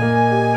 Música